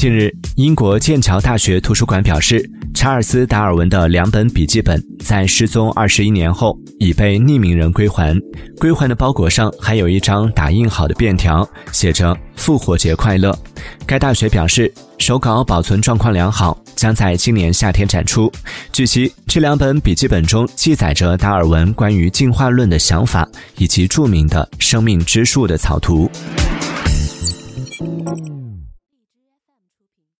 近日英国剑桥大学图书馆表示查尔斯达尔文的两本笔记本在失踪二十一年后已被匿名人归还。归还的包裹上还有一张打印好的便条写着复活节快乐该大学表示手稿保存状况良好将在今年夏天展出。据悉这两本笔记本中记载着达尔文关于进化论的想法以及著名的生命之树的草图。